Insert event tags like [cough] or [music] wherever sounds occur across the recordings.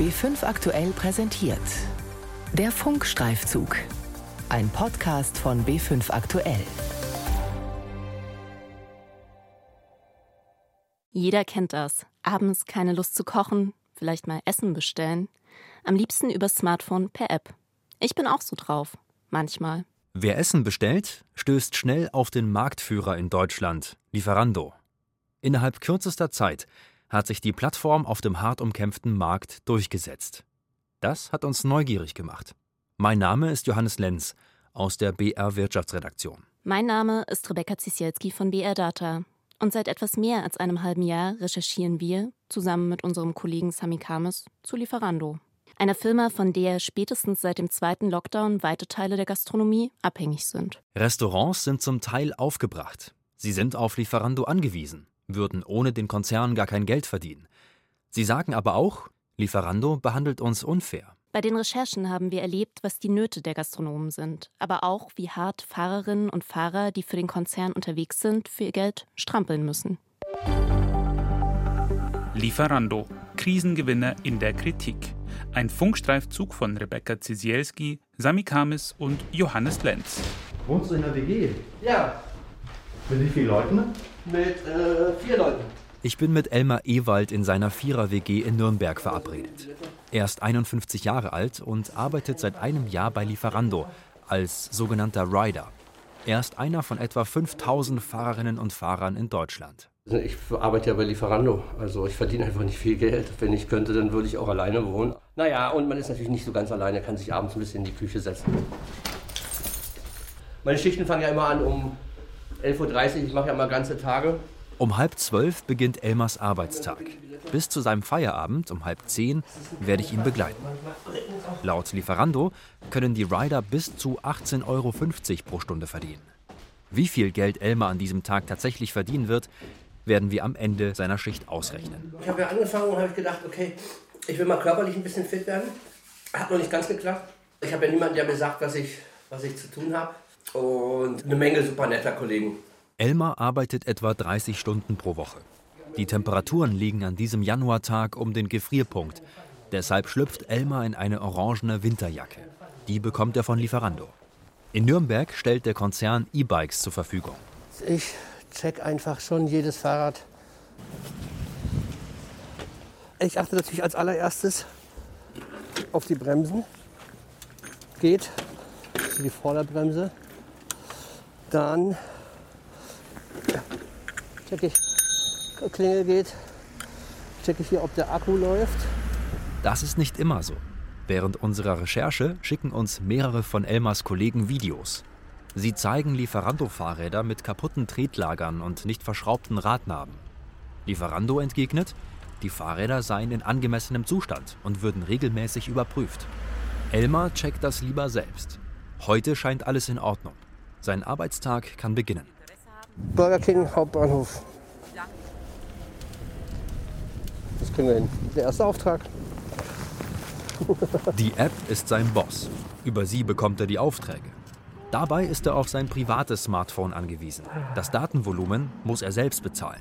B5 aktuell präsentiert. Der Funkstreifzug. Ein Podcast von B5 aktuell. Jeder kennt das. Abends keine Lust zu kochen, vielleicht mal Essen bestellen. Am liebsten übers Smartphone per App. Ich bin auch so drauf. Manchmal. Wer Essen bestellt, stößt schnell auf den Marktführer in Deutschland, Lieferando. Innerhalb kürzester Zeit hat sich die Plattform auf dem hart umkämpften Markt durchgesetzt. Das hat uns neugierig gemacht. Mein Name ist Johannes Lenz aus der BR Wirtschaftsredaktion. Mein Name ist Rebecca Zisielski von BR Data. Und seit etwas mehr als einem halben Jahr recherchieren wir, zusammen mit unserem Kollegen Sami Kames, zu Lieferando. Einer Firma, von der spätestens seit dem zweiten Lockdown weite Teile der Gastronomie abhängig sind. Restaurants sind zum Teil aufgebracht. Sie sind auf Lieferando angewiesen würden ohne den Konzern gar kein Geld verdienen. Sie sagen aber auch, Lieferando behandelt uns unfair. Bei den Recherchen haben wir erlebt, was die Nöte der Gastronomen sind, aber auch, wie hart Fahrerinnen und Fahrer, die für den Konzern unterwegs sind, für ihr Geld strampeln müssen. Lieferando, Krisengewinner in der Kritik. Ein Funkstreifzug von Rebecca Zisielski, Sami Kamis und Johannes Lenz. Wohnst du in der WG? Ja. Mit wie vielen Leuten? Mit äh, vier Leuten. Ich bin mit Elmar Ewald in seiner Vierer-WG in Nürnberg verabredet. Er ist 51 Jahre alt und arbeitet seit einem Jahr bei Lieferando als sogenannter Rider. Er ist einer von etwa 5000 Fahrerinnen und Fahrern in Deutschland. Ich arbeite ja bei Lieferando, also ich verdiene einfach nicht viel Geld. Wenn ich könnte, dann würde ich auch alleine wohnen. Naja, und man ist natürlich nicht so ganz alleine, kann sich abends ein bisschen in die Küche setzen. Meine Schichten fangen ja immer an um 11.30 Uhr, ich mache ja mal ganze Tage. Um halb zwölf beginnt Elmars Arbeitstag. Bis zu seinem Feierabend um halb zehn werde ich ihn begleiten. Laut Lieferando können die Rider bis zu 18,50 Euro pro Stunde verdienen. Wie viel Geld Elmar an diesem Tag tatsächlich verdienen wird, werden wir am Ende seiner Schicht ausrechnen. Ich habe ja angefangen und habe gedacht, okay, ich will mal körperlich ein bisschen fit werden. Hat noch nicht ganz geklappt. Ich habe ja niemanden, der mir sagt, was ich, was ich zu tun habe und eine Menge super netter Kollegen. Elmar arbeitet etwa 30 Stunden pro Woche. Die Temperaturen liegen an diesem Januartag um den Gefrierpunkt. Deshalb schlüpft Elmar in eine orangene Winterjacke. Die bekommt er von Lieferando. In Nürnberg stellt der Konzern E-Bikes zur Verfügung. Ich check einfach schon jedes Fahrrad. Ich achte natürlich als allererstes auf die Bremsen. Geht. Die Vorderbremse. Dann checke ich, Klingel geht, checke ich hier, ob der Akku läuft. Das ist nicht immer so. Während unserer Recherche schicken uns mehrere von Elmars Kollegen Videos. Sie zeigen Lieferando-Fahrräder mit kaputten Tretlagern und nicht verschraubten Radnaben. Lieferando entgegnet, die Fahrräder seien in angemessenem Zustand und würden regelmäßig überprüft. Elmar checkt das lieber selbst. Heute scheint alles in Ordnung. Sein Arbeitstag kann beginnen. Burger King Hauptbahnhof. Das kriegen wir hin. Der erste Auftrag. [laughs] Die App ist sein Boss. Über sie bekommt er die Aufträge. Dabei ist er auf sein privates Smartphone angewiesen. Das Datenvolumen muss er selbst bezahlen.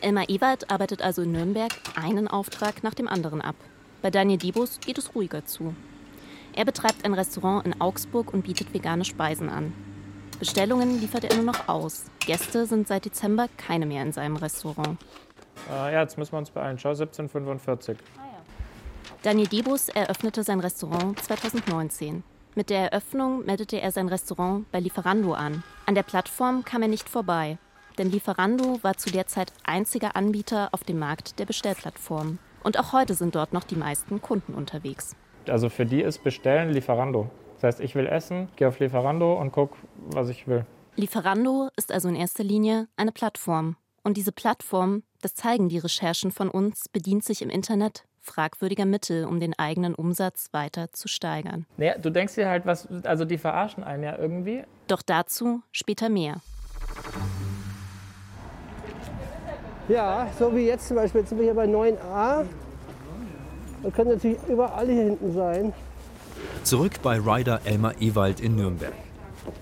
Elmar Ewald arbeitet also in Nürnberg einen Auftrag nach dem anderen ab. Bei Daniel Dibus geht es ruhiger zu. Er betreibt ein Restaurant in Augsburg und bietet vegane Speisen an. Bestellungen liefert er nur noch aus. Gäste sind seit Dezember keine mehr in seinem Restaurant. Äh, ja, jetzt müssen wir uns beeilen. Schau, 1745. Ah, ja. Daniel Debus eröffnete sein Restaurant 2019. Mit der Eröffnung meldete er sein Restaurant bei Lieferando an. An der Plattform kam er nicht vorbei, denn Lieferando war zu der Zeit einziger Anbieter auf dem Markt der Bestellplattform. Und auch heute sind dort noch die meisten Kunden unterwegs. Also für die ist Bestellen Lieferando. Das heißt, ich will essen, gehe auf Lieferando und gucke, was ich will. Lieferando ist also in erster Linie eine Plattform. Und diese Plattform, das zeigen die Recherchen von uns, bedient sich im Internet fragwürdiger Mittel, um den eigenen Umsatz weiter zu steigern. Naja, du denkst dir halt, was, also die verarschen einen ja irgendwie. Doch dazu später mehr. Ja, so wie jetzt zum Beispiel, jetzt sind wir hier bei 9a. Man kann natürlich überall hier hinten sein. Zurück bei Rider Elmar Ewald in Nürnberg.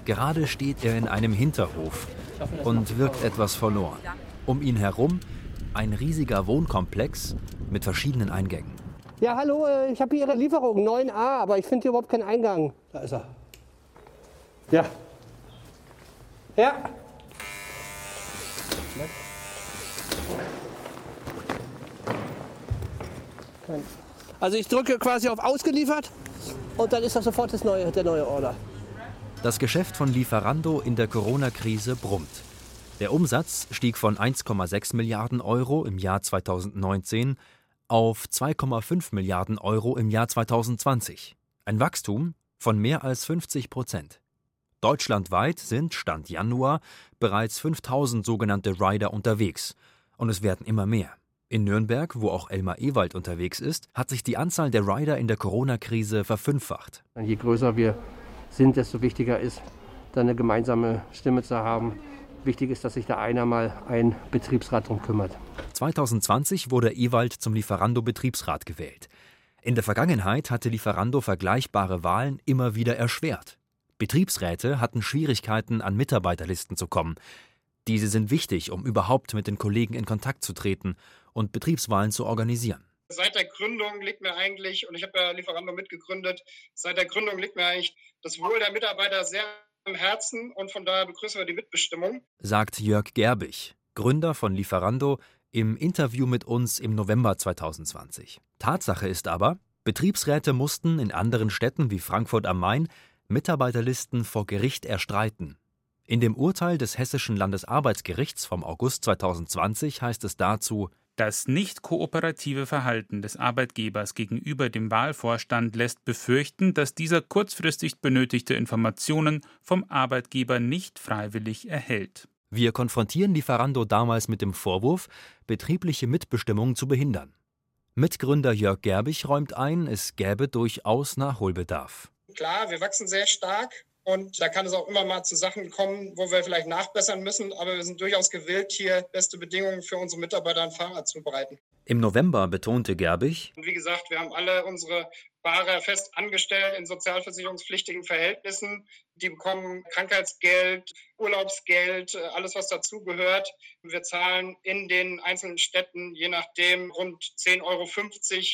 Gerade steht er in einem Hinterhof und wirkt etwas verloren. Um ihn herum Ein riesiger Wohnkomplex mit verschiedenen Eingängen. Ja, hallo, äh, ich habe hier Ihre Lieferung, 9a, aber ich finde hier überhaupt keinen Eingang. Da ist er. Ja. Ja. Also ich drücke quasi auf ausgeliefert und dann ist das sofort das neue, der neue Order. Das Geschäft von Lieferando in der Corona-Krise brummt. Der Umsatz stieg von 1,6 Milliarden Euro im Jahr 2019 auf 2,5 Milliarden Euro im Jahr 2020. Ein Wachstum von mehr als 50 Prozent. Deutschlandweit sind, Stand Januar, bereits 5000 sogenannte Rider unterwegs. Und es werden immer mehr. In Nürnberg, wo auch Elmar Ewald unterwegs ist, hat sich die Anzahl der Rider in der Corona-Krise verfünffacht. Je größer wir sind, desto wichtiger ist, da eine gemeinsame Stimme zu haben. Wichtig ist, dass sich da einer mal ein Betriebsrat drum kümmert. 2020 wurde Ewald zum Lieferando-Betriebsrat gewählt. In der Vergangenheit hatte Lieferando vergleichbare Wahlen immer wieder erschwert. Betriebsräte hatten Schwierigkeiten, an Mitarbeiterlisten zu kommen. Diese sind wichtig, um überhaupt mit den Kollegen in Kontakt zu treten und Betriebswahlen zu organisieren. Seit der Gründung liegt mir eigentlich, und ich habe ja Lieferando mitgegründet, seit der Gründung liegt mir eigentlich das Wohl der Mitarbeiter sehr am Herzen und von daher begrüßen wir die Mitbestimmung. Sagt Jörg Gerbig, Gründer von Lieferando, im Interview mit uns im November 2020. Tatsache ist aber, Betriebsräte mussten in anderen Städten wie Frankfurt am Main Mitarbeiterlisten vor Gericht erstreiten. In dem Urteil des Hessischen Landesarbeitsgerichts vom August 2020 heißt es dazu, das nicht kooperative Verhalten des Arbeitgebers gegenüber dem Wahlvorstand lässt befürchten, dass dieser kurzfristig benötigte Informationen vom Arbeitgeber nicht freiwillig erhält. Wir konfrontieren Lieferando damals mit dem Vorwurf, betriebliche Mitbestimmung zu behindern. Mitgründer Jörg Gerbig räumt ein, es gäbe durchaus Nachholbedarf. Klar, wir wachsen sehr stark und da kann es auch immer mal zu Sachen kommen, wo wir vielleicht nachbessern müssen, aber wir sind durchaus gewillt, hier beste Bedingungen für unsere Mitarbeiter und Fahrer zu bereiten. Im November betonte Gerbig, und wie gesagt, wir haben alle unsere Fahrer fest angestellt in sozialversicherungspflichtigen Verhältnissen. Die bekommen Krankheitsgeld, Urlaubsgeld, alles, was dazugehört. Wir zahlen in den einzelnen Städten je nachdem rund 10,50 Euro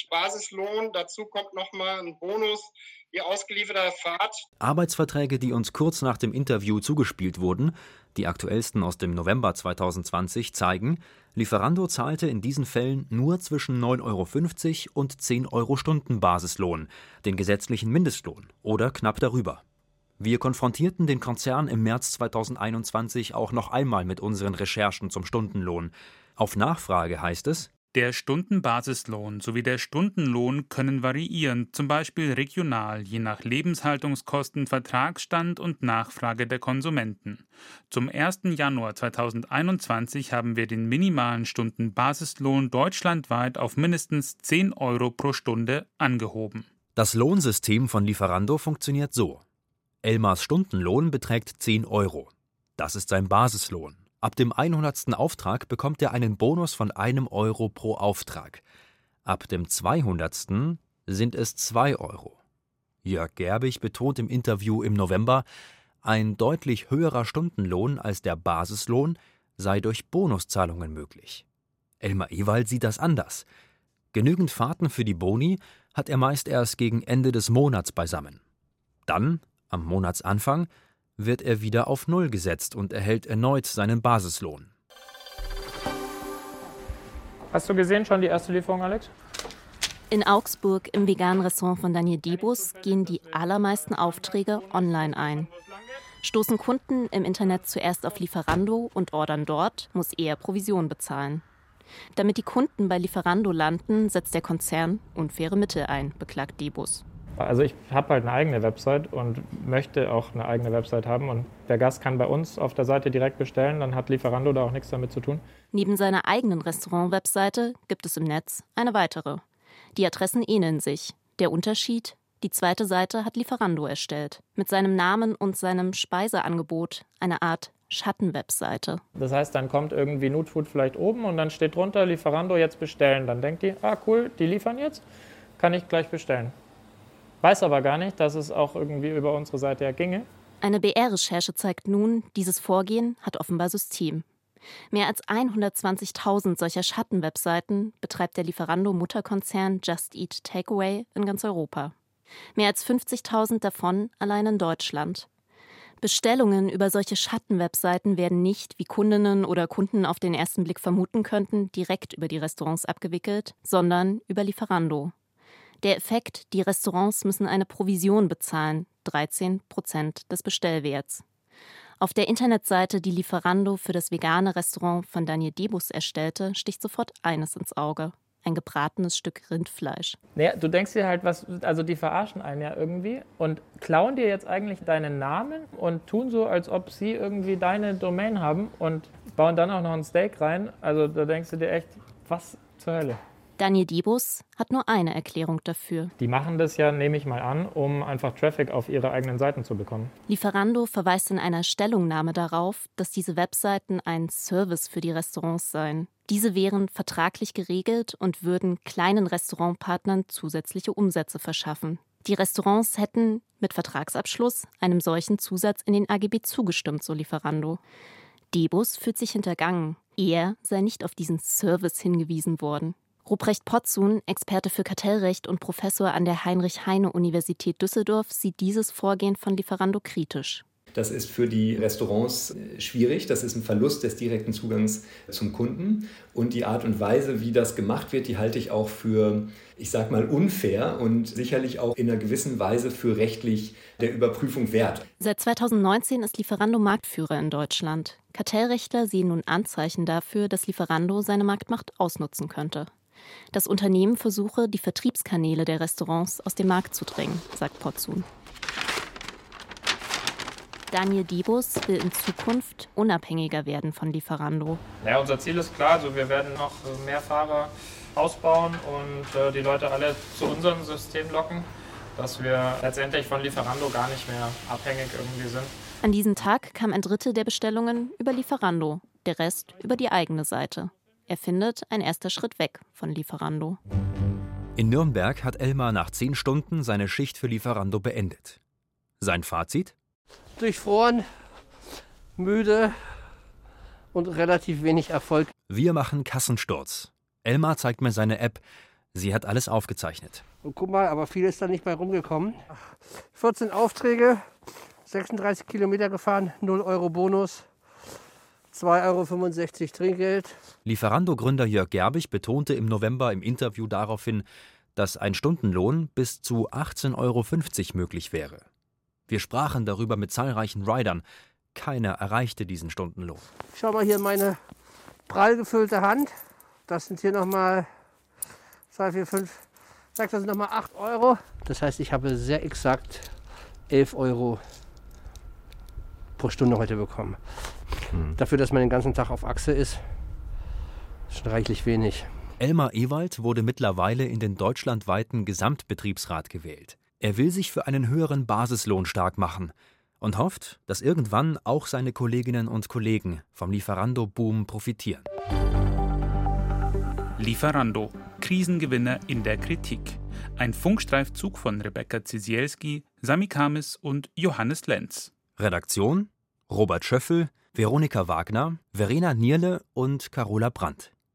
Basislohn. Dazu kommt nochmal ein Bonus je ausgelieferter Fahrt. Arbeitsverträge, die uns kurz nach dem Interview zugespielt wurden, die aktuellsten aus dem November 2020, zeigen, Lieferando zahlte in diesen Fällen nur zwischen 9,50 Euro und 10 Euro Stundenbasislohn, den gesetzlichen Mindestlohn oder knapp darüber. Wir konfrontierten den Konzern im März 2021 auch noch einmal mit unseren Recherchen zum Stundenlohn. Auf Nachfrage heißt es, der Stundenbasislohn sowie der Stundenlohn können variieren, zum Beispiel regional, je nach Lebenshaltungskosten, Vertragsstand und Nachfrage der Konsumenten. Zum 1. Januar 2021 haben wir den minimalen Stundenbasislohn deutschlandweit auf mindestens 10 Euro pro Stunde angehoben. Das Lohnsystem von Lieferando funktioniert so. Elmars Stundenlohn beträgt 10 Euro. Das ist sein Basislohn. Ab dem 100. Auftrag bekommt er einen Bonus von einem Euro pro Auftrag. Ab dem 200. sind es 2 Euro. Jörg Gerbig betont im Interview im November, ein deutlich höherer Stundenlohn als der Basislohn sei durch Bonuszahlungen möglich. Elmar Ewald sieht das anders. Genügend Fahrten für die Boni hat er meist erst gegen Ende des Monats beisammen. Dann, am Monatsanfang, wird er wieder auf Null gesetzt und erhält erneut seinen Basislohn. Hast du gesehen schon die erste Lieferung, Alex? In Augsburg im veganen Restaurant von Daniel Debus gehen die allermeisten Aufträge online ein. Stoßen Kunden im Internet zuerst auf Lieferando und ordern dort, muss er Provision bezahlen. Damit die Kunden bei Lieferando landen, setzt der Konzern unfaire Mittel ein, beklagt Debus. Also ich habe halt eine eigene Website und möchte auch eine eigene Website haben. Und der Gast kann bei uns auf der Seite direkt bestellen, dann hat Lieferando da auch nichts damit zu tun. Neben seiner eigenen Restaurant-Webseite gibt es im Netz eine weitere. Die Adressen ähneln sich. Der Unterschied? Die zweite Seite hat Lieferando erstellt. Mit seinem Namen und seinem Speiseangebot eine Art Schattenwebseite. Das heißt, dann kommt irgendwie Nutfood vielleicht oben und dann steht drunter Lieferando jetzt bestellen. Dann denkt die, ah cool, die liefern jetzt, kann ich gleich bestellen. Weiß aber gar nicht, dass es auch irgendwie über unsere Seite ja ginge. Eine BR-Recherche zeigt nun, dieses Vorgehen hat offenbar System. Mehr als 120.000 solcher Schattenwebseiten betreibt der Lieferando-Mutterkonzern Just Eat Takeaway in ganz Europa. Mehr als 50.000 davon allein in Deutschland. Bestellungen über solche Schattenwebseiten werden nicht, wie Kundinnen oder Kunden auf den ersten Blick vermuten könnten, direkt über die Restaurants abgewickelt, sondern über Lieferando. Der Effekt, die Restaurants müssen eine Provision bezahlen, 13 Prozent des Bestellwerts. Auf der Internetseite, die Lieferando für das vegane Restaurant von Daniel Debus erstellte, sticht sofort eines ins Auge ein gebratenes Stück Rindfleisch. Naja, du denkst dir halt, was, also die verarschen einen ja irgendwie und klauen dir jetzt eigentlich deinen Namen und tun so, als ob sie irgendwie deine Domain haben und bauen dann auch noch ein Steak rein. Also da denkst du dir echt, was zur Hölle. Daniel Dibus hat nur eine Erklärung dafür. Die machen das ja, nehme ich mal an, um einfach Traffic auf ihre eigenen Seiten zu bekommen. Lieferando verweist in einer Stellungnahme darauf, dass diese Webseiten ein Service für die Restaurants seien. Diese wären vertraglich geregelt und würden kleinen Restaurantpartnern zusätzliche Umsätze verschaffen. Die Restaurants hätten mit Vertragsabschluss einem solchen Zusatz in den AGB zugestimmt, so Lieferando. Debus fühlt sich hintergangen. Er sei nicht auf diesen Service hingewiesen worden. Ruprecht Potzun, Experte für Kartellrecht und Professor an der Heinrich-Heine-Universität Düsseldorf, sieht dieses Vorgehen von Lieferando kritisch. Das ist für die Restaurants äh, schwierig. Das ist ein Verlust des direkten Zugangs zum Kunden. Und die Art und Weise, wie das gemacht wird, die halte ich auch für, ich sag mal, unfair und sicherlich auch in einer gewissen Weise für rechtlich der Überprüfung wert. Seit 2019 ist Lieferando Marktführer in Deutschland. Kartellrechtler sehen nun Anzeichen dafür, dass Lieferando seine Marktmacht ausnutzen könnte. Das Unternehmen versuche, die Vertriebskanäle der Restaurants aus dem Markt zu drängen, sagt Potzun. Daniel Dibus will in Zukunft unabhängiger werden von Lieferando. Ja, unser Ziel ist klar, also wir werden noch mehr Fahrer ausbauen und äh, die Leute alle zu unserem System locken, dass wir letztendlich von Lieferando gar nicht mehr abhängig irgendwie sind. An diesem Tag kam ein Drittel der Bestellungen über Lieferando, der Rest über die eigene Seite. Er findet ein erster Schritt weg von Lieferando. In Nürnberg hat Elmar nach zehn Stunden seine Schicht für Lieferando beendet. Sein Fazit? Durchfroren, müde und relativ wenig Erfolg. Wir machen Kassensturz. Elmar zeigt mir seine App. Sie hat alles aufgezeichnet. Und guck mal, aber viel ist da nicht mehr rumgekommen. 14 Aufträge, 36 Kilometer gefahren, 0 Euro Bonus. 2,65 Euro Trinkgeld. Lieferando-Gründer Jörg Gerbig betonte im November im Interview daraufhin, dass ein Stundenlohn bis zu 18,50 Euro möglich wäre. Wir sprachen darüber mit zahlreichen Riders. Keiner erreichte diesen Stundenlohn. Schau mal hier meine prall gefüllte Hand. Das sind hier nochmal 2, 4, 5, sag das sind nochmal 8 Euro. Das heißt, ich habe sehr exakt 11 Euro pro Stunde heute bekommen. Mhm. Dafür, dass man den ganzen Tag auf Achse ist, ist schon reichlich wenig. Elmar Ewald wurde mittlerweile in den deutschlandweiten Gesamtbetriebsrat gewählt. Er will sich für einen höheren Basislohn stark machen und hofft, dass irgendwann auch seine Kolleginnen und Kollegen vom Lieferando-Boom profitieren. Lieferando, Krisengewinner in der Kritik. Ein Funkstreifzug von Rebecca Zisielski, Sami Kamis und Johannes Lenz. Redaktion Robert Schöffel, Veronika Wagner, Verena Nierle und Carola Brandt.